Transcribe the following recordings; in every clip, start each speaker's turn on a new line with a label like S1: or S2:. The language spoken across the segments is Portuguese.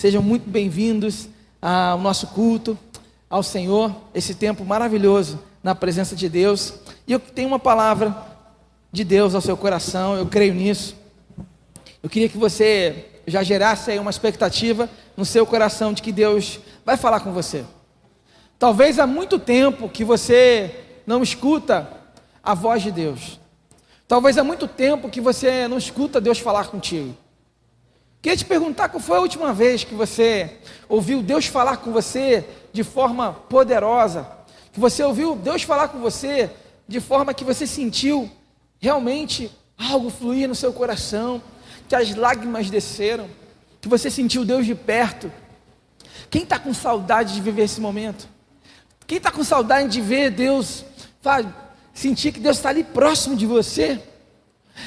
S1: Sejam muito bem-vindos ao nosso culto, ao Senhor, esse tempo maravilhoso na presença de Deus. E eu tenho uma palavra de Deus ao seu coração, eu creio nisso. Eu queria que você já gerasse aí uma expectativa no seu coração de que Deus vai falar com você. Talvez há muito tempo que você não escuta a voz de Deus. Talvez há muito tempo que você não escuta Deus falar contigo. Queria te perguntar qual foi a última vez que você ouviu Deus falar com você de forma poderosa, que você ouviu Deus falar com você de forma que você sentiu realmente algo fluir no seu coração, que as lágrimas desceram, que você sentiu Deus de perto. Quem está com saudade de viver esse momento? Quem está com saudade de ver Deus, sentir que Deus está ali próximo de você?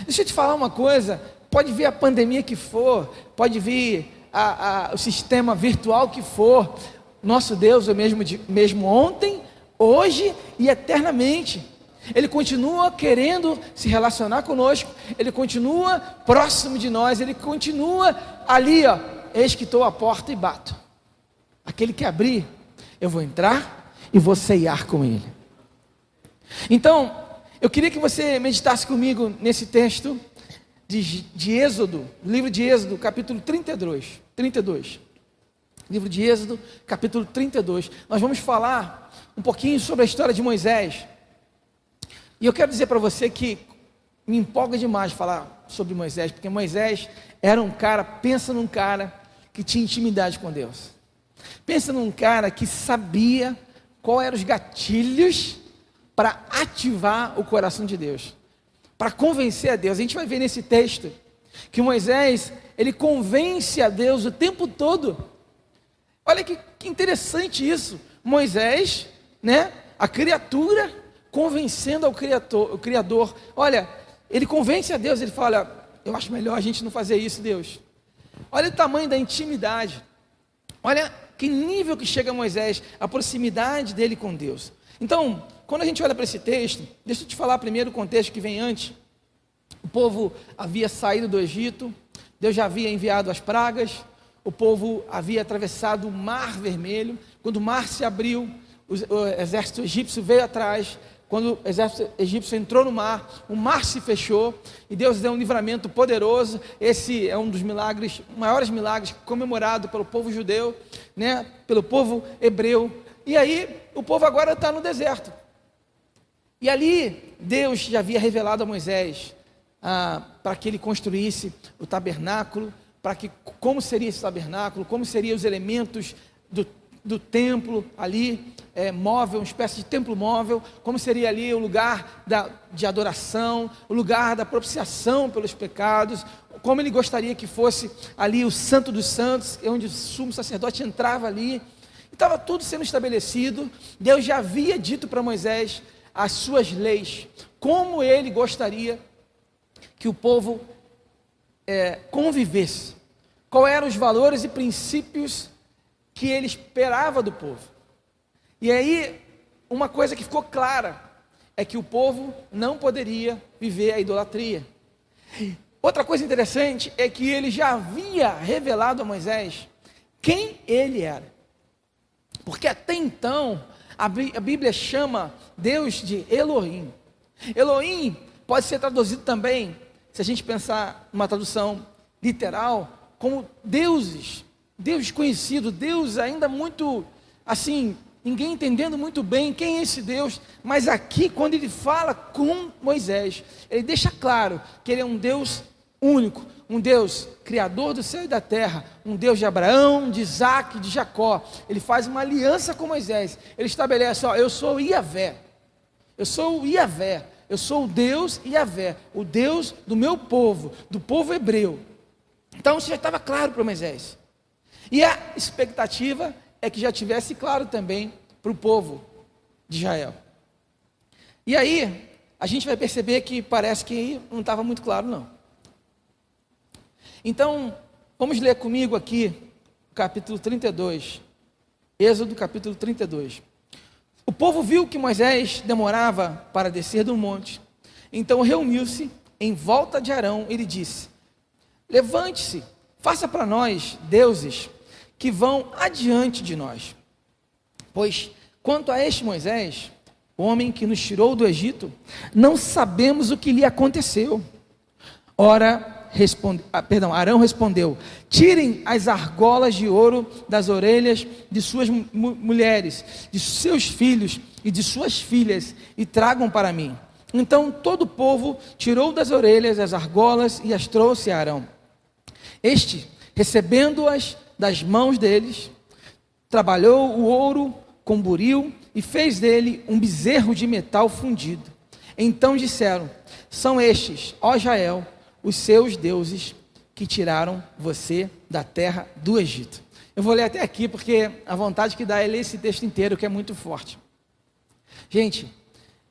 S1: Deixa eu te falar uma coisa: pode vir a pandemia que for, pode vir a, a, o sistema virtual que for, nosso Deus é o mesmo, de, mesmo ontem, hoje e eternamente. Ele continua querendo se relacionar conosco, ele continua próximo de nós, ele continua ali, ó. Eis que estou à porta e bato. Aquele que abrir, eu vou entrar e vou ceiar com ele. Então, eu queria que você meditasse comigo nesse texto de, de Êxodo, livro de Êxodo, capítulo 32, 32. Livro de Êxodo, capítulo 32. Nós vamos falar um pouquinho sobre a história de Moisés. E eu quero dizer para você que me empolga demais falar sobre Moisés, porque Moisés era um cara, pensa num cara que tinha intimidade com Deus. Pensa num cara que sabia qual eram os gatilhos para ativar o coração de Deus para convencer a Deus. A gente vai ver nesse texto que Moisés, ele convence a Deus o tempo todo. Olha que, que interessante isso. Moisés, né, a criatura convencendo ao criador, o criador. Olha, ele convence a Deus, ele fala: "Eu acho melhor a gente não fazer isso, Deus". Olha o tamanho da intimidade. Olha que nível que chega Moisés, a proximidade dele com Deus. Então, quando a gente olha para esse texto, deixa eu te falar primeiro o contexto que vem antes. O povo havia saído do Egito, Deus já havia enviado as pragas, o povo havia atravessado o mar vermelho. Quando o mar se abriu, o exército egípcio veio atrás. Quando o exército egípcio entrou no mar, o mar se fechou e Deus deu um livramento poderoso. Esse é um dos milagres, maiores milagres comemorado pelo povo judeu, né, pelo povo hebreu. E aí o povo agora está no deserto. E ali Deus já havia revelado a Moisés ah, para que ele construísse o tabernáculo, para que como seria esse tabernáculo, como seriam os elementos do, do templo ali, é, móvel, uma espécie de templo móvel, como seria ali o lugar da, de adoração, o lugar da propiciação pelos pecados, como ele gostaria que fosse ali o Santo dos Santos, onde o sumo sacerdote entrava ali. Estava tudo sendo estabelecido. Deus já havia dito para Moisés as suas leis, como ele gostaria que o povo é, convivesse, quais eram os valores e princípios que ele esperava do povo. E aí, uma coisa que ficou clara é que o povo não poderia viver a idolatria. Outra coisa interessante é que ele já havia revelado a Moisés quem ele era. Porque até então a Bíblia chama Deus de Elohim. Elohim pode ser traduzido também, se a gente pensar numa tradução literal, como deuses, Deus conhecido, Deus ainda muito assim, ninguém entendendo muito bem quem é esse Deus, mas aqui, quando ele fala com Moisés, ele deixa claro que ele é um Deus único, um Deus criador do céu e da terra, um Deus de Abraão, de Isaac, de Jacó. Ele faz uma aliança com Moisés. Ele estabelece: ó, eu sou Iavé, eu sou o Iavé, eu sou o Deus Iavé, o Deus do meu povo, do povo hebreu. Então isso já estava claro para Moisés. E a expectativa é que já tivesse claro também para o povo de Israel. E aí, a gente vai perceber que parece que não estava muito claro, não. Então, vamos ler comigo aqui capítulo 32. Êxodo capítulo 32. O povo viu que Moisés demorava para descer do monte. Então reuniu-se em volta de Arão e lhe disse: Levante-se, faça para nós deuses que vão adiante de nós. Pois, quanto a este Moisés, o homem que nos tirou do Egito, não sabemos o que lhe aconteceu. Ora, responde, ah, perdão, Arão respondeu: Tirem as argolas de ouro das orelhas de suas mu mulheres, de seus filhos e de suas filhas, e tragam para mim. Então todo o povo tirou das orelhas as argolas e as trouxe a Arão. Este, recebendo-as das mãos deles, trabalhou o ouro com buril e fez dele um bezerro de metal fundido. Então disseram: São estes, ó Jael, os seus deuses que tiraram você da terra do Egito. Eu vou ler até aqui porque a vontade que dá é ler esse texto inteiro, que é muito forte. Gente,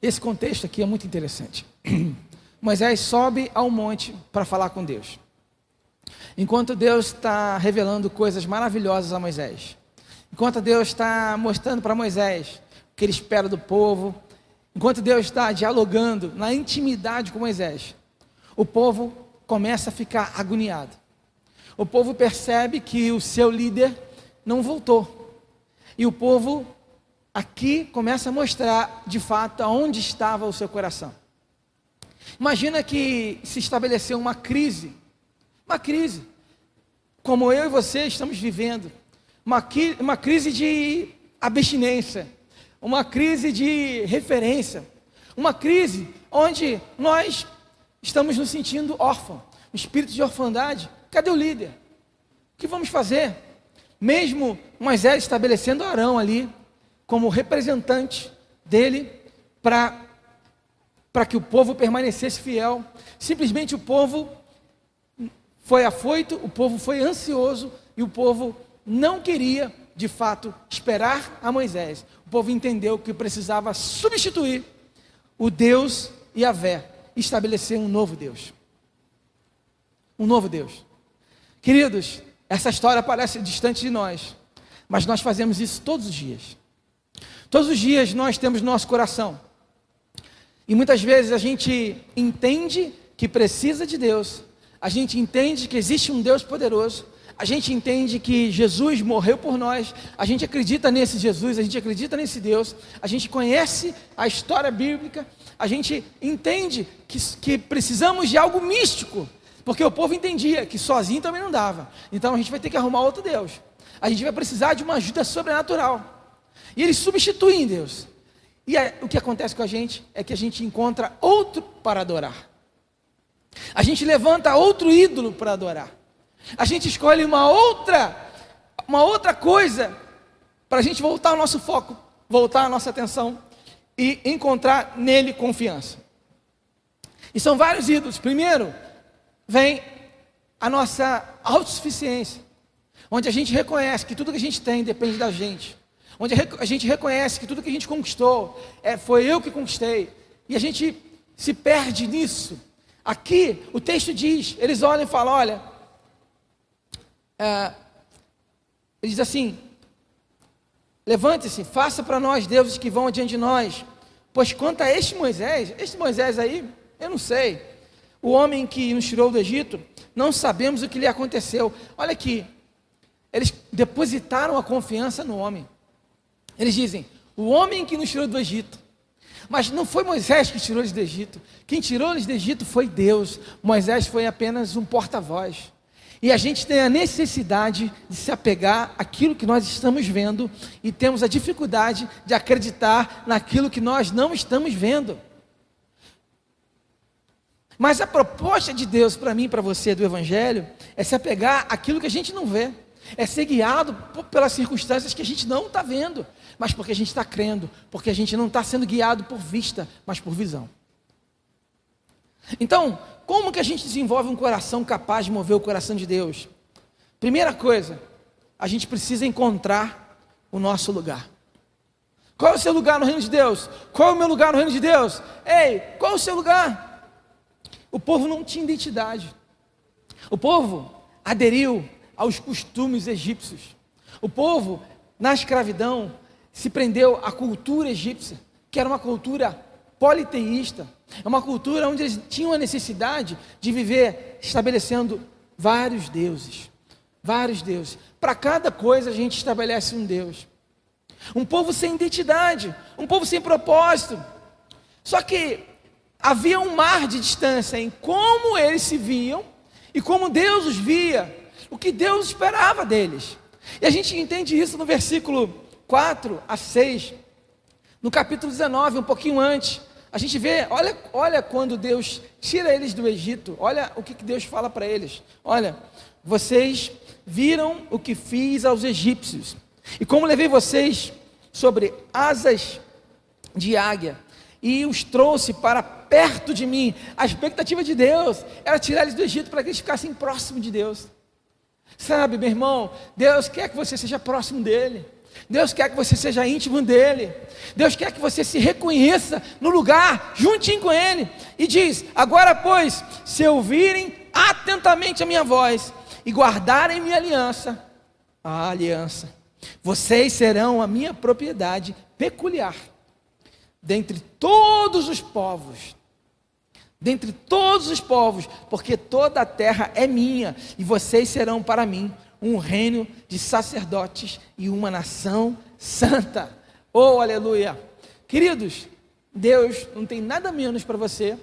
S1: esse contexto aqui é muito interessante. Moisés sobe ao monte para falar com Deus. Enquanto Deus está revelando coisas maravilhosas a Moisés, enquanto Deus está mostrando para Moisés o que ele espera do povo, enquanto Deus está dialogando na intimidade com Moisés, o povo começa a ficar agoniado. O povo percebe que o seu líder não voltou. E o povo aqui começa a mostrar de fato aonde estava o seu coração. Imagina que se estabeleceu uma crise, uma crise, como eu e você estamos vivendo, uma, uma crise de abstinência, uma crise de referência, uma crise onde nós estamos nos sentindo órfãos, um espírito de orfandade. Cadê o líder? O que vamos fazer? Mesmo Moisés estabelecendo Arão ali, como representante dele para para que o povo permanecesse fiel. Simplesmente o povo foi afoito, o povo foi ansioso e o povo não queria, de fato, esperar a Moisés. O povo entendeu que precisava substituir o Deus e a Vé, estabelecer um novo Deus. Um novo Deus. Queridos, essa história parece distante de nós, mas nós fazemos isso todos os dias. Todos os dias nós temos nosso coração. E muitas vezes a gente entende que precisa de Deus, a gente entende que existe um Deus poderoso, a gente entende que Jesus morreu por nós, a gente acredita nesse Jesus, a gente acredita nesse Deus, a gente conhece a história bíblica, a gente entende que, que precisamos de algo místico, porque o povo entendia que sozinho também não dava, então a gente vai ter que arrumar outro Deus, a gente vai precisar de uma ajuda sobrenatural. E eles substituem Deus. E é, o que acontece com a gente é que a gente encontra outro para adorar. A gente levanta outro ídolo para adorar. A gente escolhe uma outra, uma outra coisa para a gente voltar o nosso foco, voltar a nossa atenção e encontrar nele confiança. E são vários ídolos. Primeiro, vem a nossa autossuficiência, onde a gente reconhece que tudo que a gente tem depende da gente onde a gente reconhece que tudo que a gente conquistou é, foi eu que conquistei, e a gente se perde nisso. Aqui o texto diz: eles olham e falam, olha, é, ele diz assim: levante-se, faça para nós deuses que vão adiante de nós, pois quanto a este Moisés, este Moisés aí, eu não sei, o homem que nos tirou do Egito, não sabemos o que lhe aconteceu. Olha aqui, eles depositaram a confiança no homem. Eles dizem: o homem que nos tirou do Egito. Mas não foi Moisés que tirou eles do Egito. Quem tirou eles do Egito foi Deus. Moisés foi apenas um porta-voz. E a gente tem a necessidade de se apegar àquilo que nós estamos vendo e temos a dificuldade de acreditar naquilo que nós não estamos vendo. Mas a proposta de Deus para mim para você do Evangelho é se apegar àquilo que a gente não vê é ser guiado pelas circunstâncias que a gente não está vendo, mas porque a gente está crendo, porque a gente não está sendo guiado por vista, mas por visão. Então, como que a gente desenvolve um coração capaz de mover o coração de Deus? Primeira coisa, a gente precisa encontrar o nosso lugar. Qual é o seu lugar no reino de Deus? Qual é o meu lugar no reino de Deus? Ei, qual é o seu lugar? O povo não tinha identidade. O povo aderiu aos costumes egípcios. O povo, na escravidão, se prendeu à cultura egípcia, que era uma cultura politeísta, é uma cultura onde eles tinham a necessidade de viver estabelecendo vários deuses, vários deuses. Para cada coisa a gente estabelece um Deus. Um povo sem identidade, um povo sem propósito. Só que havia um mar de distância em como eles se viam e como Deus os via, o que Deus esperava deles. E a gente entende isso no versículo 4 a 6, no capítulo 19, um pouquinho antes. A gente vê, olha, olha quando Deus tira eles do Egito, olha o que, que Deus fala para eles. Olha, vocês viram o que fiz aos egípcios, e como levei vocês sobre asas de águia, e os trouxe para perto de mim. A expectativa de Deus era tirar eles do Egito para que eles ficassem próximos de Deus. Sabe, meu irmão, Deus quer que você seja próximo dEle. Deus quer que você seja íntimo dele. Deus quer que você se reconheça no lugar, juntinho com ele. E diz: Agora, pois, se ouvirem atentamente a minha voz e guardarem minha aliança, a aliança, vocês serão a minha propriedade peculiar dentre todos os povos. Dentre todos os povos, porque toda a terra é minha, e vocês serão para mim um reino de sacerdotes e uma nação santa. Oh, aleluia! Queridos, Deus não tem nada menos para você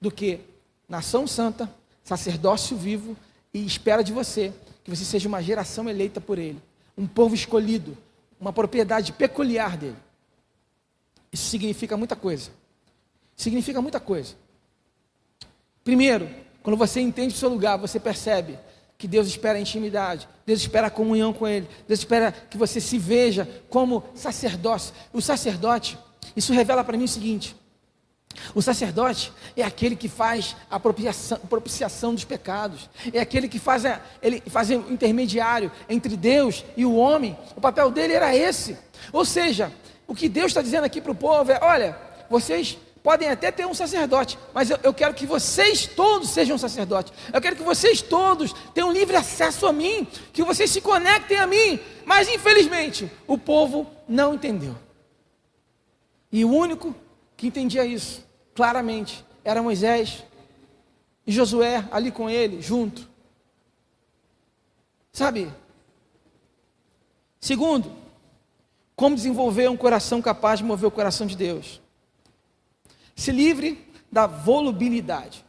S1: do que nação santa, sacerdócio vivo e espera de você que você seja uma geração eleita por Ele, um povo escolhido, uma propriedade peculiar dele. Isso significa muita coisa. Significa muita coisa. Primeiro, quando você entende o seu lugar, você percebe que Deus espera intimidade, Deus espera comunhão com Ele, Deus espera que você se veja como sacerdócio. O sacerdote, isso revela para mim o seguinte: o sacerdote é aquele que faz a propiciação, dos pecados, é aquele que faz, a, ele faz o intermediário entre Deus e o homem. O papel dele era esse. Ou seja, o que Deus está dizendo aqui para o povo é: olha, vocês podem até ter um sacerdote, mas eu, eu, quero que vocês todos sejam sacerdotes. Eu quero que vocês todos tenham livre acesso a mim, que vocês se conectem a mim. Mas infelizmente, o povo não entendeu. E o único que entendia isso claramente era Moisés e Josué ali com ele, junto. Sabe? Segundo, como desenvolver um coração capaz de mover o coração de Deus? Se livre da volubilidade.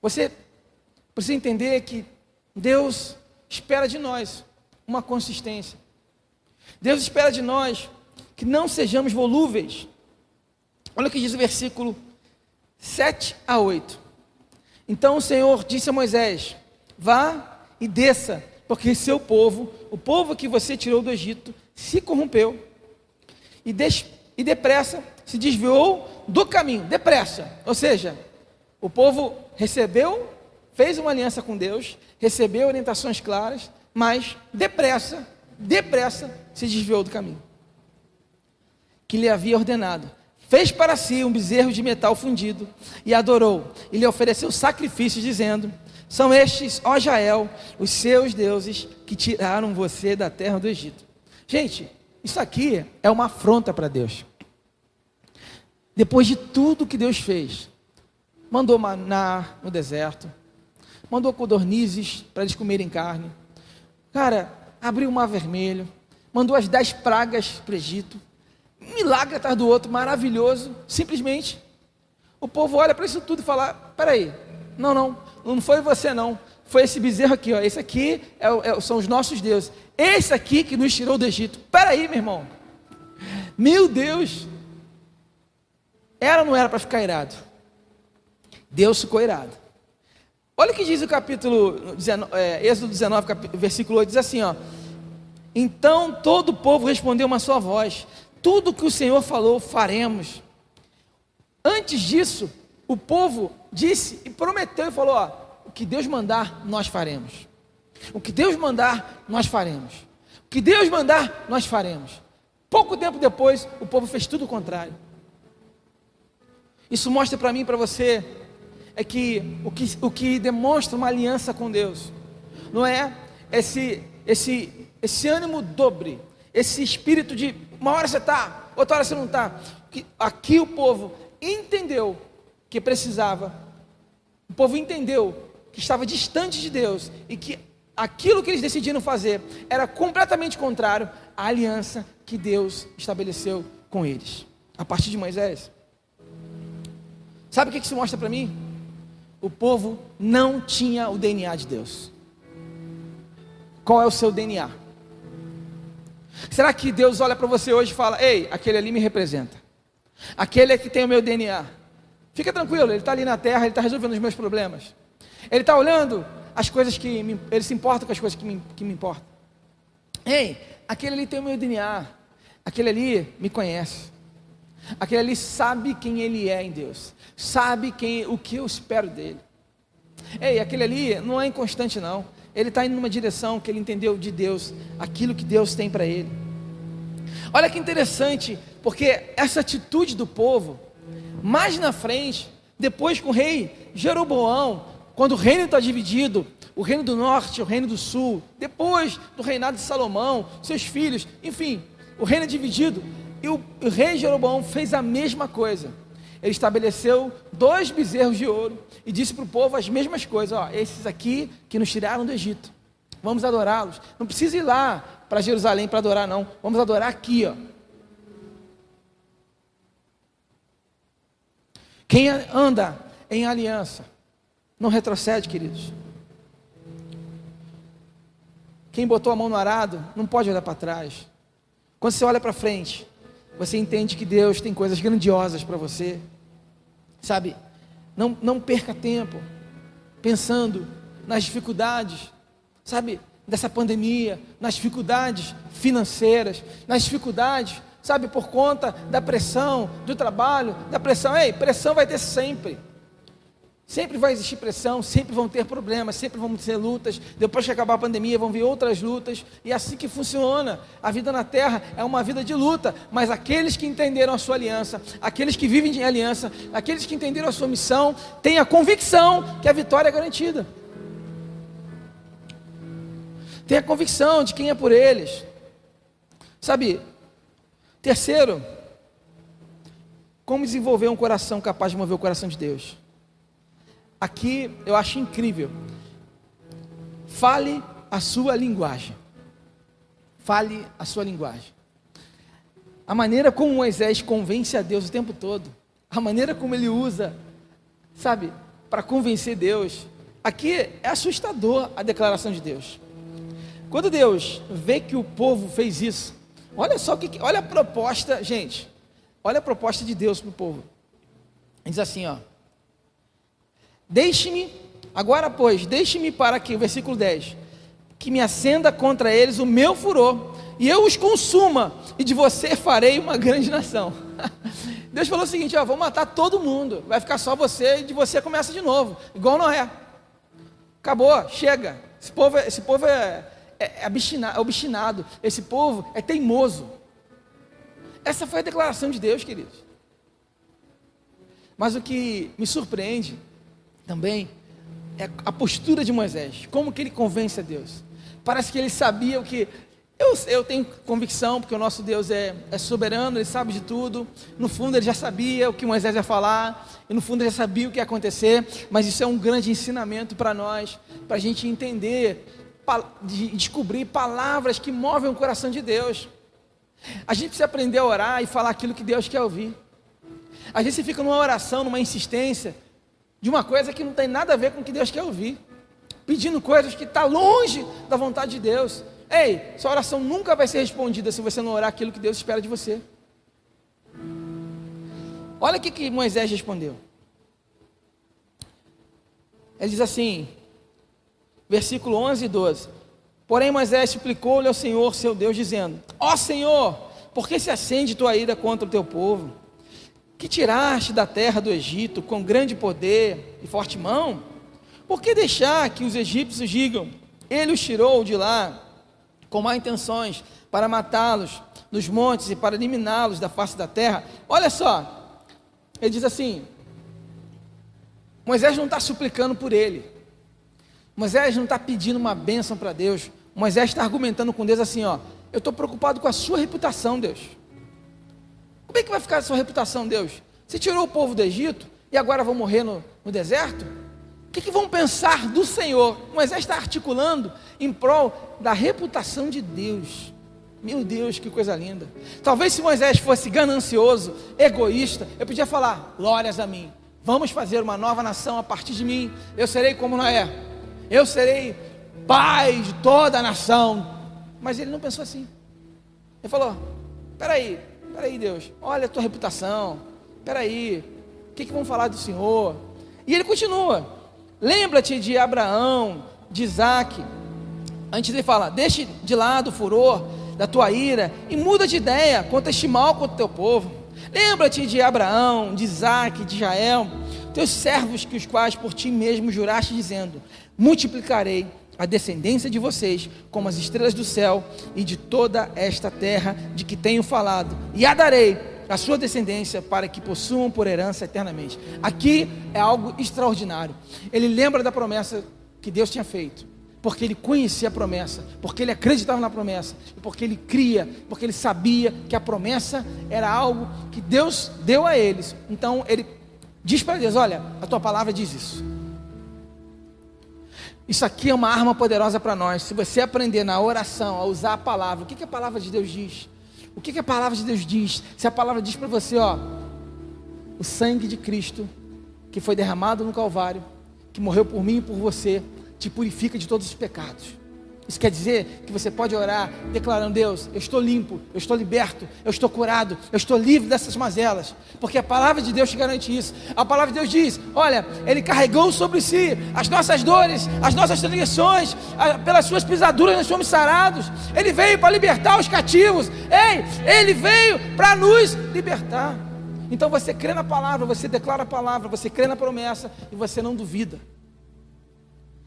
S1: Você precisa entender que Deus espera de nós uma consistência. Deus espera de nós que não sejamos volúveis. Olha o que diz o versículo 7 a 8. Então o Senhor disse a Moisés: Vá e desça, porque seu povo, o povo que você tirou do Egito, se corrompeu e, des, e depressa se desviou do caminho, depressa. Ou seja, o povo recebeu, fez uma aliança com Deus, recebeu orientações claras, mas depressa, depressa se desviou do caminho que lhe havia ordenado. Fez para si um bezerro de metal fundido e adorou, e lhe ofereceu sacrifícios, dizendo: São estes, ó Jael, os seus deuses que tiraram você da terra do Egito. Gente, isso aqui é uma afronta para Deus. Depois de tudo que Deus fez, mandou maná no deserto, mandou codornizes para eles comerem carne, cara, abriu o mar vermelho, mandou as dez pragas para o Egito, milagre atrás do outro, maravilhoso, simplesmente. O povo olha para isso tudo e fala: peraí, não, não, não foi você não, foi esse bezerro aqui, ó. Esse aqui é, é, são os nossos deuses. Esse aqui que nos tirou do Egito. Espera aí, meu irmão. Meu Deus. Era ou não era para ficar irado? Deus ficou irado. Olha o que diz o capítulo, 19, é, Êxodo 19, versículo 8, diz assim, ó. Então todo o povo respondeu uma só voz: Tudo que o Senhor falou, faremos. Antes disso, o povo disse e prometeu e falou: ó, o que Deus mandar, nós faremos. O que Deus mandar, nós faremos. O que Deus mandar, nós faremos. Pouco tempo depois, o povo fez tudo o contrário. Isso mostra para mim e para você é que o, que o que demonstra uma aliança com Deus não é esse esse esse ânimo dobre, esse espírito de uma hora você está, outra hora você não está. Aqui o povo entendeu que precisava, o povo entendeu que estava distante de Deus e que aquilo que eles decidiram fazer era completamente contrário à aliança que Deus estabeleceu com eles, a partir de Moisés. Sabe o que isso mostra para mim? O povo não tinha o DNA de Deus. Qual é o seu DNA? Será que Deus olha para você hoje e fala: Ei, aquele ali me representa, aquele é que tem o meu DNA. Fica tranquilo, ele está ali na terra, ele está resolvendo os meus problemas. Ele está olhando as coisas que me, ele se importa com as coisas que me, que me importam. Ei, aquele ali tem o meu DNA, aquele ali me conhece, aquele ali sabe quem ele é em Deus, sabe quem, o que eu espero dele. Ei, aquele ali não é inconstante não, ele está indo numa direção que ele entendeu de Deus, aquilo que Deus tem para ele. Olha que interessante, porque essa atitude do povo, mais na frente, depois com o rei Jeroboão, quando o reino está dividido, o reino do norte, o reino do sul, depois do reinado de Salomão, seus filhos, enfim, o reino é dividido. E o, rei Jeroboão fez a mesma coisa. Ele estabeleceu dois bezerros de ouro e disse para o povo as mesmas coisas: ó, esses aqui que nos tiraram do Egito, vamos adorá-los. Não precisa ir lá para Jerusalém para adorar, não. Vamos adorar aqui, ó. Quem anda em aliança não retrocede, queridos. Quem botou a mão no arado não pode olhar para trás. Quando você olha para frente, você entende que Deus tem coisas grandiosas para você. Sabe? Não, não perca tempo pensando nas dificuldades, sabe? Dessa pandemia, nas dificuldades financeiras, nas dificuldades, sabe? Por conta da pressão do trabalho, da pressão. Ei, pressão vai ter sempre. Sempre vai existir pressão, sempre vão ter problemas, sempre vão ter lutas. Depois que acabar a pandemia, vão vir outras lutas. E é assim que funciona. A vida na terra é uma vida de luta. Mas aqueles que entenderam a sua aliança, aqueles que vivem em aliança, aqueles que entenderam a sua missão, têm a convicção que a vitória é garantida. Tem a convicção de quem é por eles. Sabe? Terceiro, como desenvolver um coração capaz de mover o coração de Deus? Aqui eu acho incrível. Fale a sua linguagem. Fale a sua linguagem. A maneira como Moisés convence a Deus o tempo todo, a maneira como ele usa, sabe, para convencer Deus. Aqui é assustador a declaração de Deus. Quando Deus vê que o povo fez isso, olha só que, olha a proposta, gente. Olha a proposta de Deus para o povo. Ele diz assim, ó: Deixe-me, agora pois, deixe-me para que, versículo 10, que me acenda contra eles o meu furor, e eu os consuma, e de você farei uma grande nação. Deus falou o seguinte: ó, vou matar todo mundo, vai ficar só você, e de você começa de novo, igual Noé. Acabou, chega. Esse povo, é, esse povo é, é, é, é obstinado, esse povo é teimoso. Essa foi a declaração de Deus, queridos. Mas o que me surpreende também é a postura de Moisés, como que ele convence a Deus. Parece que ele sabia o que. Eu, eu tenho convicção, porque o nosso Deus é, é soberano, ele sabe de tudo. No fundo, ele já sabia o que Moisés ia falar, e no fundo, ele já sabia o que ia acontecer. Mas isso é um grande ensinamento para nós, para a gente entender, de descobrir palavras que movem o coração de Deus. A gente precisa aprender a orar e falar aquilo que Deus quer ouvir. A gente fica numa oração, numa insistência, de uma coisa que não tem nada a ver com o que Deus quer ouvir, pedindo coisas que estão tá longe da vontade de Deus. Ei, sua oração nunca vai ser respondida se você não orar aquilo que Deus espera de você. Olha o que, que Moisés respondeu. Ele diz assim, versículo 11 e 12: Porém, Moisés suplicou-lhe ao Senhor, seu Deus, dizendo: Ó Senhor, por que se acende tua ira contra o teu povo? Que tiraste da terra do Egito com grande poder e forte mão, por que deixar que os egípcios digam, ele os tirou de lá com má intenções para matá-los nos montes e para eliminá-los da face da terra? Olha só, ele diz assim: Moisés não está suplicando por ele, Moisés não está pedindo uma bênção para Deus, Moisés está argumentando com Deus assim: ó, eu estou preocupado com a sua reputação, Deus. Como é que vai ficar a sua reputação, Deus? Você tirou o povo do Egito e agora vão morrer no, no deserto? que, que vão pensar do Senhor? Moisés está articulando em prol da reputação de Deus. Meu Deus, que coisa linda. Talvez se Moisés fosse ganancioso, egoísta, eu podia falar: glórias a mim. Vamos fazer uma nova nação a partir de mim. Eu serei como Noé. Eu serei pai de toda a nação. Mas ele não pensou assim. Ele falou: peraí, peraí, Deus, olha a tua reputação. Peraí, o que, que vão falar do Senhor? E ele continua: lembra-te de Abraão, de Isaac. Antes ele fala: deixe de lado o furor da tua ira e muda de ideia quanto a este mal contra o teu povo. Lembra-te de Abraão, de Isaac, de Jael, teus servos que os quais por ti mesmo juraste, dizendo: Multiplicarei a descendência de vocês como as estrelas do céu e de toda esta terra de que tenho falado, e a darei a sua descendência para que possuam por herança eternamente. Aqui é algo extraordinário. Ele lembra da promessa que Deus tinha feito porque ele conhecia a promessa, porque ele acreditava na promessa, porque ele cria, porque ele sabia que a promessa era algo que Deus deu a eles. Então ele diz para Deus: Olha, a tua palavra diz isso. Isso aqui é uma arma poderosa para nós. Se você aprender na oração a usar a palavra, o que, que a palavra de Deus diz? O que, que a palavra de Deus diz? Se a palavra diz para você, ó, o sangue de Cristo que foi derramado no Calvário, que morreu por mim e por você, te purifica de todos os pecados. Isso quer dizer que você pode orar declarando: Deus, eu estou limpo, eu estou liberto, eu estou curado, eu estou livre dessas mazelas, porque a palavra de Deus te garante isso. A palavra de Deus diz: Olha, Ele carregou sobre si as nossas dores, as nossas transgressões, pelas suas pisaduras nós somos sarados. Ele veio para libertar os cativos, ei, Ele veio para nos libertar. Então você crê na palavra, você declara a palavra, você crê na promessa e você não duvida.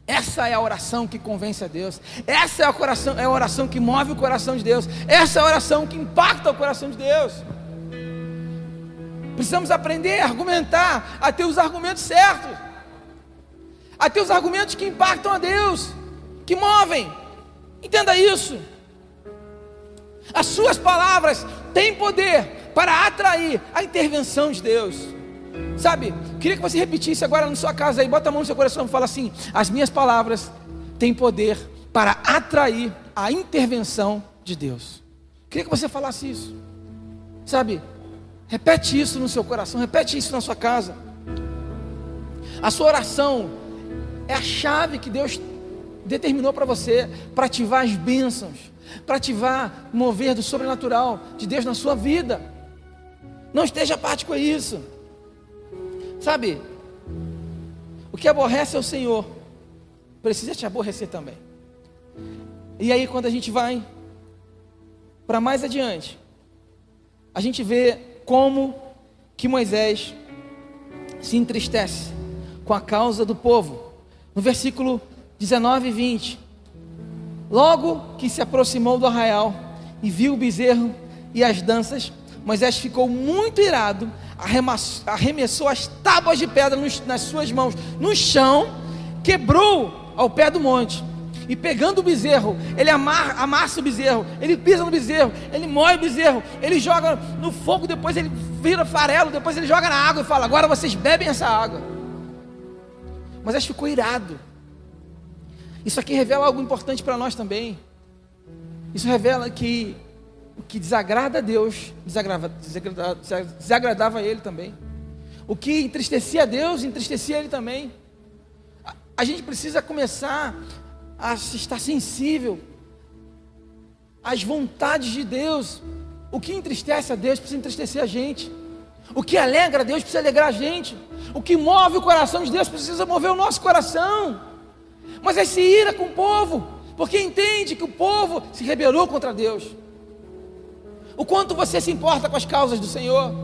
S1: Essa é a oração que convence a Deus. Essa é a, coração, é a oração que move o coração de Deus. Essa é a oração que impacta o coração de Deus. Precisamos aprender a argumentar, a ter os argumentos certos, a ter os argumentos que impactam a Deus, que movem. Entenda isso. As suas palavras têm poder para atrair a intervenção de Deus. Sabe, queria que você repetisse agora na sua casa aí, bota a mão no seu coração e fala assim: as minhas palavras têm poder para atrair a intervenção de Deus. Queria que você falasse isso. Sabe, repete isso no seu coração, repete isso na sua casa. A sua oração é a chave que Deus determinou para você para ativar as bênçãos, para ativar mover do sobrenatural de Deus na sua vida. Não esteja apático a isso. Sabe, o que aborrece é o Senhor, precisa te aborrecer também. E aí, quando a gente vai para mais adiante, a gente vê como que Moisés se entristece com a causa do povo. No versículo 19 e 20. Logo que se aproximou do arraial e viu o bezerro e as danças, Moisés ficou muito irado arremessou as tábuas de pedra nas suas mãos no chão, quebrou ao pé do monte. E pegando o bezerro, ele amar, amassa o bezerro, ele pisa no bezerro, ele moe o bezerro, ele joga no fogo, depois ele vira farelo, depois ele joga na água e fala: Agora vocês bebem essa água. Mas ele ficou irado. Isso aqui revela algo importante para nós também. Isso revela que o que desagrada a Deus, desagradava, desagradava a Ele também. O que entristecia a Deus, entristecia Ele também. A, a gente precisa começar a estar sensível às vontades de Deus. O que entristece a Deus precisa entristecer a gente. O que alegra a Deus precisa alegrar a gente. O que move o coração de Deus precisa mover o nosso coração. Mas é se ira com o povo, porque entende que o povo se rebelou contra Deus o quanto você se importa com as causas do Senhor,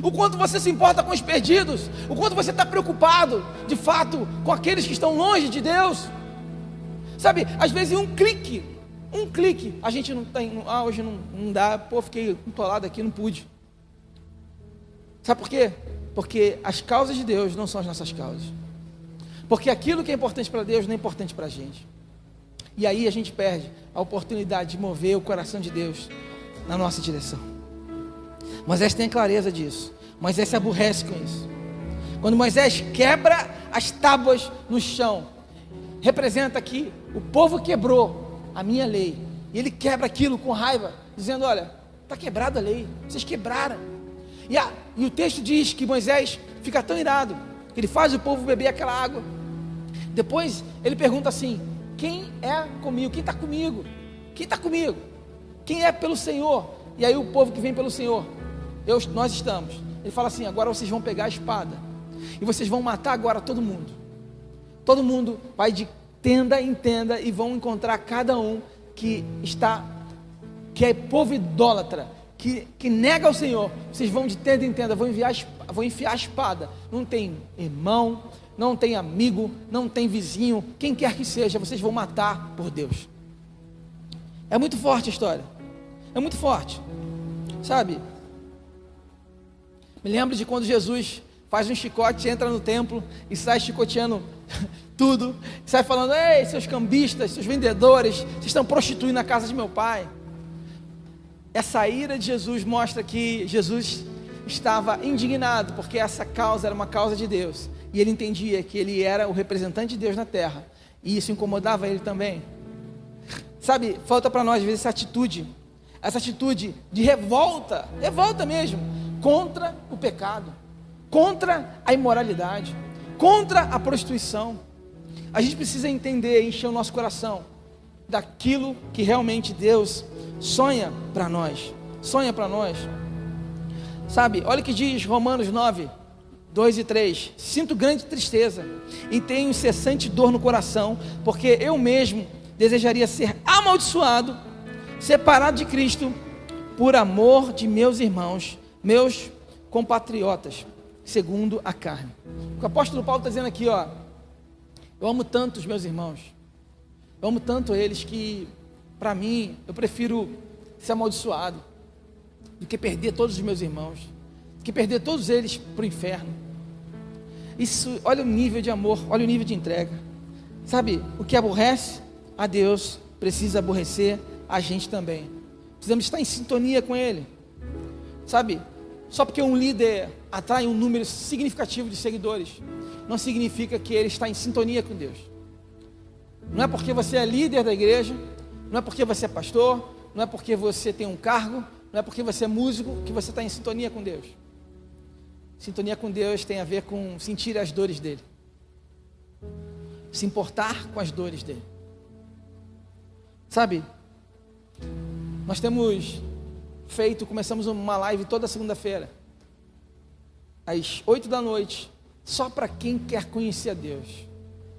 S1: o quanto você se importa com os perdidos, o quanto você está preocupado, de fato, com aqueles que estão longe de Deus. Sabe, às vezes um clique, um clique, a gente não tem, ah, hoje não, não dá, pô, fiquei entolado aqui, não pude. Sabe por quê? Porque as causas de Deus não são as nossas causas. Porque aquilo que é importante para Deus não é importante para a gente. E aí a gente perde a oportunidade de mover o coração de Deus na nossa direção. Moisés tem clareza disso. Moisés se aborrece com isso. Quando Moisés quebra as tábuas no chão, representa que o povo quebrou a minha lei. E ele quebra aquilo com raiva, dizendo: Olha, está quebrada a lei, vocês quebraram. E, a, e o texto diz que Moisés fica tão irado, que ele faz o povo beber aquela água. Depois ele pergunta assim: Quem é comigo? Quem está comigo? Quem está comigo? Quem é pelo Senhor? E aí o povo que vem pelo Senhor, eu, nós estamos. Ele fala assim: Agora vocês vão pegar a espada e vocês vão matar agora todo mundo. Todo mundo vai de tenda em tenda e vão encontrar cada um que está, que é povo idólatra, que, que nega o Senhor. Vocês vão de tenda em tenda, vão, enviar, vão enfiar a espada. Não tem irmão, não tem amigo, não tem vizinho, quem quer que seja, vocês vão matar por Deus. É muito forte a história. É muito forte. Sabe? Me lembro de quando Jesus faz um chicote, entra no templo e sai chicoteando tudo, sai falando: Ei, seus cambistas, seus vendedores, vocês estão prostituindo a casa de meu pai. Essa ira de Jesus mostra que Jesus estava indignado, porque essa causa era uma causa de Deus, e ele entendia que ele era o representante de Deus na terra, e isso incomodava ele também. Sabe, falta para nós às vezes essa atitude, essa atitude de revolta, revolta mesmo, contra o pecado, contra a imoralidade, contra a prostituição. A gente precisa entender e encher o nosso coração daquilo que realmente Deus sonha para nós. Sonha para nós. Sabe, olha o que diz Romanos 9, 2 e 3: Sinto grande tristeza e tenho incessante dor no coração, porque eu mesmo desejaria ser amaldiçoado, separado de Cristo, por amor de meus irmãos, meus compatriotas, segundo a carne. O apóstolo Paulo está dizendo aqui, ó. Eu amo tanto os meus irmãos. Eu amo tanto eles que, para mim, eu prefiro ser amaldiçoado do que perder todos os meus irmãos, do que perder todos eles para o inferno. Isso, olha o nível de amor, olha o nível de entrega. Sabe, o que aborrece a Deus precisa aborrecer a gente também. Precisamos estar em sintonia com Ele. Sabe, só porque um líder atrai um número significativo de seguidores, não significa que ele está em sintonia com Deus. Não é porque você é líder da igreja, não é porque você é pastor, não é porque você tem um cargo, não é porque você é músico que você está em sintonia com Deus. Sintonia com Deus tem a ver com sentir as dores dele, se importar com as dores dele. Sabe, nós temos feito, começamos uma live toda segunda-feira, às oito da noite, só para quem quer conhecer a Deus,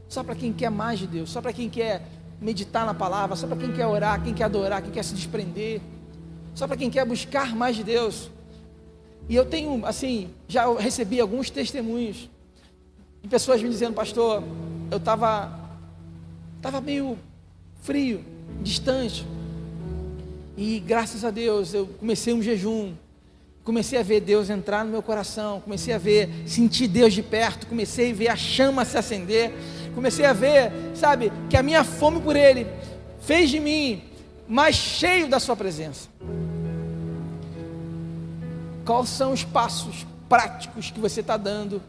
S1: só para quem quer mais de Deus, só para quem quer meditar na palavra, só para quem quer orar, quem quer adorar, quem quer se desprender, só para quem quer buscar mais de Deus. E eu tenho, assim, já recebi alguns testemunhos de pessoas me dizendo, pastor, eu estava tava meio frio, distante. E graças a Deus eu comecei um jejum. Comecei a ver Deus entrar no meu coração, comecei a ver, sentir Deus de perto, comecei a ver a chama se acender, comecei a ver, sabe, que a minha fome por Ele fez de mim mais cheio da Sua presença. Quais são os passos práticos que você está dando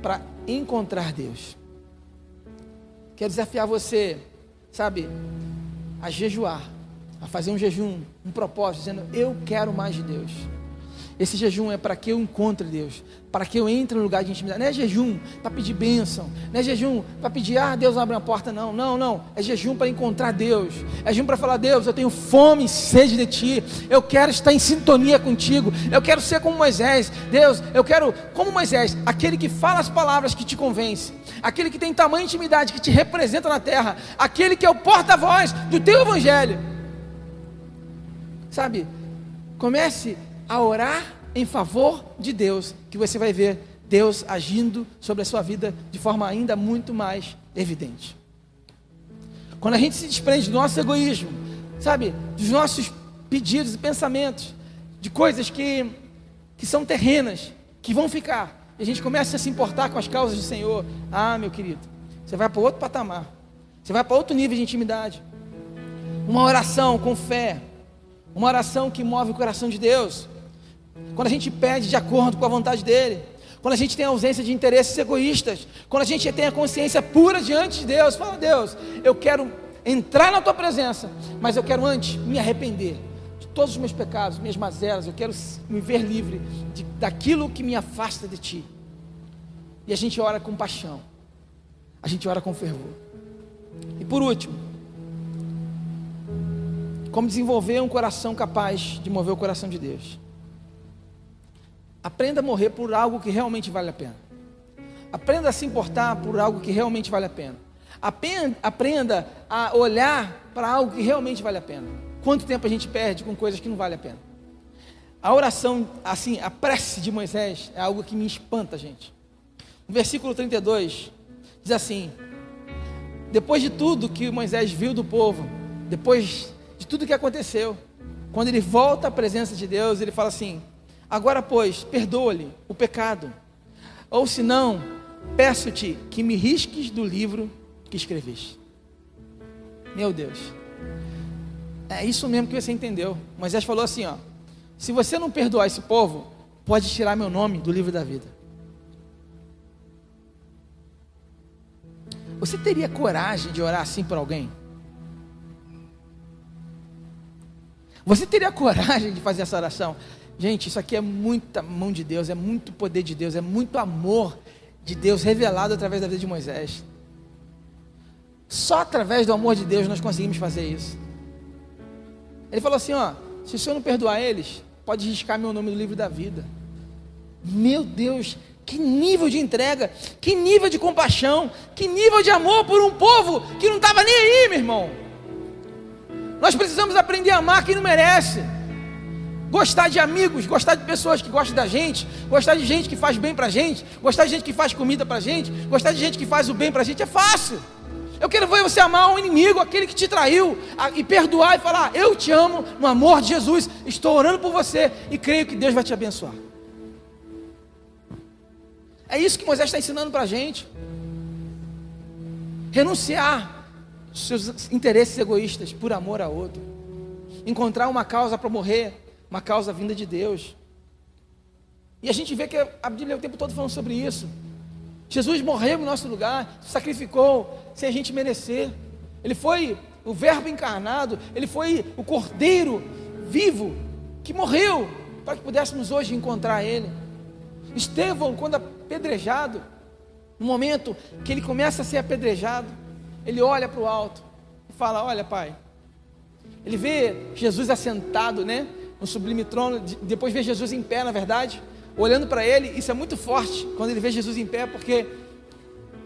S1: para encontrar Deus? Quero desafiar você, sabe, a jejuar, a fazer um jejum, um propósito, dizendo: Eu quero mais de Deus. Esse jejum é para que eu encontre Deus, para que eu entre no lugar de intimidade. Não é jejum para pedir bênção, não é jejum para pedir, ah, Deus abre uma porta, não, não, não. É jejum para encontrar Deus, é jejum para falar, Deus, eu tenho fome e sede de Ti, eu quero estar em sintonia contigo, eu quero ser como Moisés, Deus, eu quero, como Moisés, aquele que fala as palavras que te convence, aquele que tem tamanho intimidade, que te representa na terra, aquele que é o porta-voz do Teu Evangelho. Sabe, comece a orar em favor de Deus, que você vai ver Deus agindo sobre a sua vida de forma ainda muito mais evidente. Quando a gente se desprende do nosso egoísmo, sabe, dos nossos pedidos e pensamentos, de coisas que, que são terrenas, que vão ficar, e a gente começa a se importar com as causas do Senhor, ah, meu querido, você vai para outro patamar, você vai para outro nível de intimidade. Uma oração com fé, uma oração que move o coração de Deus, quando a gente pede de acordo com a vontade dele, quando a gente tem ausência de interesses egoístas, quando a gente tem a consciência pura diante de Deus, fala, Deus, eu quero entrar na tua presença, mas eu quero antes me arrepender de todos os meus pecados, minhas mazelas, eu quero me ver livre de, daquilo que me afasta de ti. E a gente ora com paixão, a gente ora com fervor. E por último, como desenvolver um coração capaz de mover o coração de Deus. Aprenda a morrer por algo que realmente vale a pena. Aprenda a se importar por algo que realmente vale a pena. Aprenda a olhar para algo que realmente vale a pena. Quanto tempo a gente perde com coisas que não vale a pena? A oração, assim, a prece de Moisés é algo que me espanta, gente. No versículo 32, diz assim: Depois de tudo que Moisés viu do povo, depois tudo que aconteceu, quando ele volta à presença de Deus, ele fala assim: Agora, pois, perdoa-lhe o pecado. Ou se não, peço-te que me risques do livro que escreveste. Meu Deus. É isso mesmo que você entendeu. Moisés falou assim, ó: Se você não perdoar esse povo, pode tirar meu nome do livro da vida. Você teria coragem de orar assim por alguém? Você teria coragem de fazer essa oração? Gente, isso aqui é muita mão de Deus, é muito poder de Deus, é muito amor de Deus revelado através da vida de Moisés. Só através do amor de Deus nós conseguimos fazer isso. Ele falou assim: ó, se o senhor não perdoar eles, pode riscar meu nome do livro da vida. Meu Deus, que nível de entrega, que nível de compaixão, que nível de amor por um povo que não estava nem aí, meu irmão. Nós precisamos aprender a amar quem não merece. Gostar de amigos, gostar de pessoas que gostam da gente, gostar de gente que faz bem pra gente, gostar de gente que faz comida pra gente, gostar de gente que faz o bem pra gente é fácil. Eu quero ver você amar um inimigo, aquele que te traiu, e perdoar e falar: Eu te amo no amor de Jesus, estou orando por você e creio que Deus vai te abençoar. É isso que Moisés está ensinando para a gente. Renunciar seus interesses egoístas por amor a outro. Encontrar uma causa para morrer uma causa vinda de Deus. E a gente vê que a Bíblia o tempo todo falando sobre isso. Jesus morreu em nosso lugar, sacrificou sem a gente merecer. Ele foi o Verbo encarnado, ele foi o Cordeiro vivo que morreu para que pudéssemos hoje encontrar Ele. Estevão, quando apedrejado, no momento que ele começa a ser apedrejado, ele olha para o alto e fala: Olha, Pai. Ele vê Jesus assentado, né? no sublime trono, depois vê Jesus em pé, na verdade, olhando para ele, isso é muito forte quando ele vê Jesus em pé, porque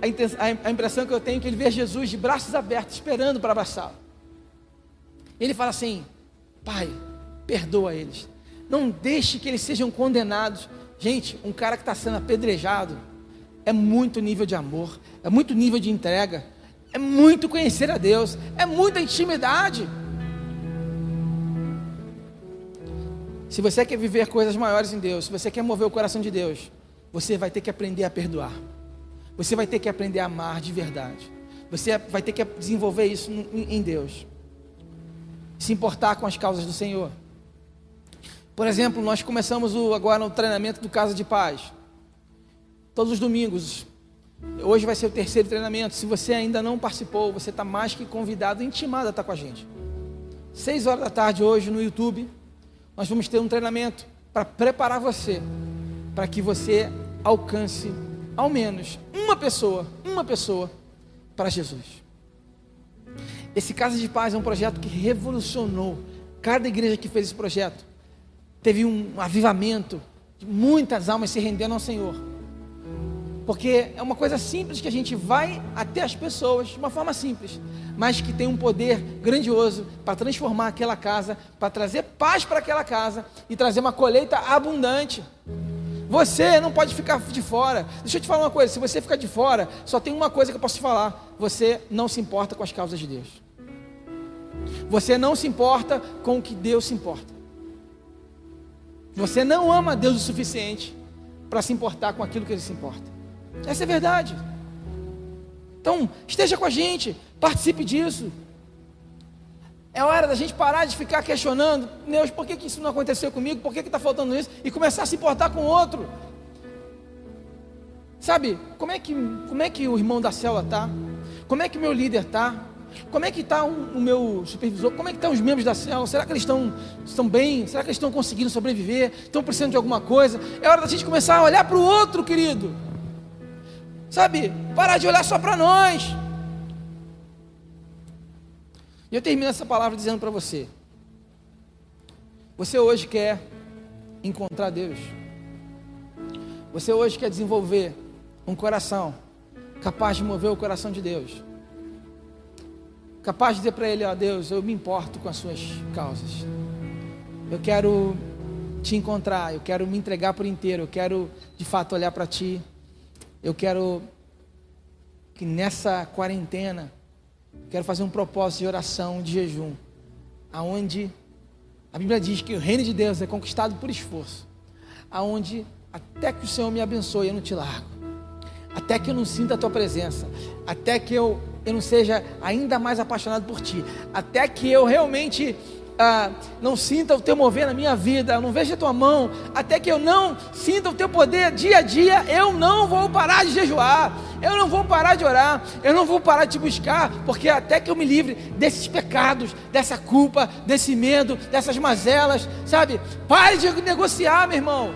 S1: a, impressão que eu tenho é que ele vê Jesus de braços abertos, esperando para abraçá-lo. Ele fala assim: Pai, perdoa eles, não deixe que eles sejam condenados. Gente, um cara que está sendo apedrejado é muito nível de amor, é muito nível de entrega, é muito conhecer a Deus, é muita intimidade. Se você quer viver coisas maiores em Deus, se você quer mover o coração de Deus, você vai ter que aprender a perdoar. Você vai ter que aprender a amar de verdade. Você vai ter que desenvolver isso em Deus. Se importar com as causas do Senhor. Por exemplo, nós começamos o, agora o treinamento do Casa de Paz. Todos os domingos. Hoje vai ser o terceiro treinamento. Se você ainda não participou, você está mais que convidado, intimado a estar com a gente. Seis horas da tarde hoje no YouTube nós vamos ter um treinamento para preparar você, para que você alcance ao menos uma pessoa, uma pessoa para Jesus. Esse Casa de Paz é um projeto que revolucionou. Cada igreja que fez esse projeto teve um avivamento, muitas almas se rendendo ao Senhor. Porque é uma coisa simples que a gente vai até as pessoas de uma forma simples mas que tem um poder grandioso para transformar aquela casa, para trazer paz para aquela casa e trazer uma colheita abundante. Você não pode ficar de fora. Deixa eu te falar uma coisa: se você ficar de fora, só tem uma coisa que eu posso te falar: você não se importa com as causas de Deus. Você não se importa com o que Deus se importa. Você não ama Deus o suficiente para se importar com aquilo que Ele se importa. Essa é verdade. Então, esteja com a gente, participe disso. É hora da gente parar de ficar questionando, Deus, por que, que isso não aconteceu comigo? Por que está faltando isso? E começar a se importar com o outro. Sabe, como é que, como é que o irmão da célula tá? Como é que o meu líder tá? Como é que está o, meu supervisor? Como é que estão os membros da célula? Será que eles estão, estão bem? Será que eles estão conseguindo sobreviver? Estão precisando de alguma coisa? É hora da gente começar a olhar para o outro, querido. Sabe? Parar de olhar só para nós. E eu termino essa palavra dizendo para você: Você hoje quer encontrar Deus. Você hoje quer desenvolver um coração capaz de mover o coração de Deus. Capaz de dizer para Ele: Ó Deus, eu me importo com as suas causas. Eu quero te encontrar, eu quero me entregar por inteiro, eu quero de fato olhar para Ti. Eu quero que nessa quarentena, quero fazer um propósito de oração, de jejum, aonde a Bíblia diz que o reino de Deus é conquistado por esforço, aonde até que o Senhor me abençoe, eu não te largo, até que eu não sinta a tua presença, até que eu, eu não seja ainda mais apaixonado por ti, até que eu realmente ah, não sinta o teu mover na minha vida, não veja a tua mão, até que eu não sinta o teu poder dia a dia, eu não vou parar de jejuar, eu não vou parar de orar, eu não vou parar de te buscar, porque até que eu me livre desses pecados, dessa culpa, desse medo, dessas mazelas, sabe? Pare de negociar, meu irmão,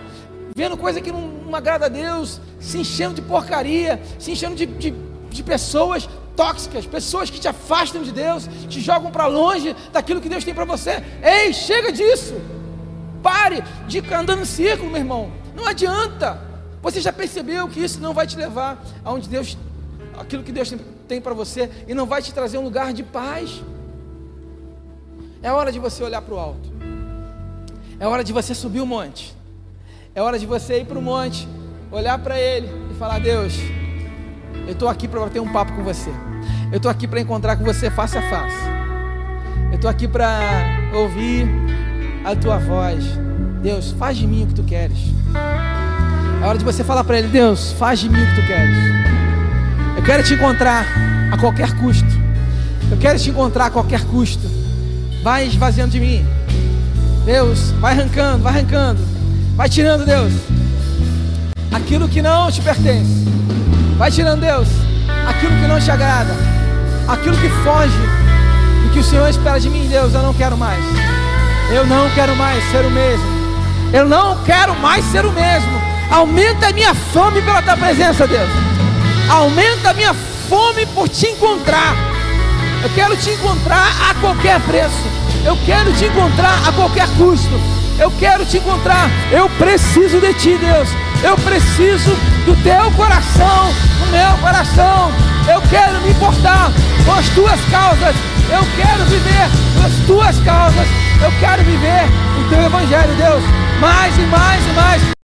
S1: vendo coisa que não, não agrada a Deus, se enchendo de porcaria, se enchendo de, de, de pessoas tóxicas, pessoas que te afastam de Deus, te jogam para longe daquilo que Deus tem para você. Ei, chega disso. Pare de ficar andando em círculo, meu irmão. Não adianta. Você já percebeu que isso não vai te levar aonde Deus, aquilo que Deus tem para você, e não vai te trazer um lugar de paz. É hora de você olhar para o alto. É hora de você subir o monte. É hora de você ir para o monte, olhar para Ele e falar: Deus, eu estou aqui para ter um papo com você. Eu estou aqui para encontrar com você face a face. Eu estou aqui para ouvir a tua voz. Deus, faz de mim o que tu queres. É hora de você falar para Ele: Deus, faz de mim o que tu queres. Eu quero te encontrar a qualquer custo. Eu quero te encontrar a qualquer custo. Vai esvaziando de mim. Deus, vai arrancando, vai arrancando. Vai tirando, Deus, aquilo que não te pertence. Vai tirando, Deus, aquilo que não te agrada, aquilo que foge do que o Senhor espera de mim, Deus. Eu não quero mais. Eu não quero mais ser o mesmo. Eu não quero mais ser o mesmo. Aumenta a minha fome pela tua presença, Deus. Aumenta a minha fome por te encontrar. Eu quero te encontrar a qualquer preço. Eu quero te encontrar a qualquer custo. Eu quero te encontrar. Eu preciso de ti, Deus. Eu preciso do teu coração, no meu coração. Eu quero me importar com as tuas causas. Eu quero viver as tuas causas. Eu quero viver o teu evangelho, Deus. Mais e mais e mais.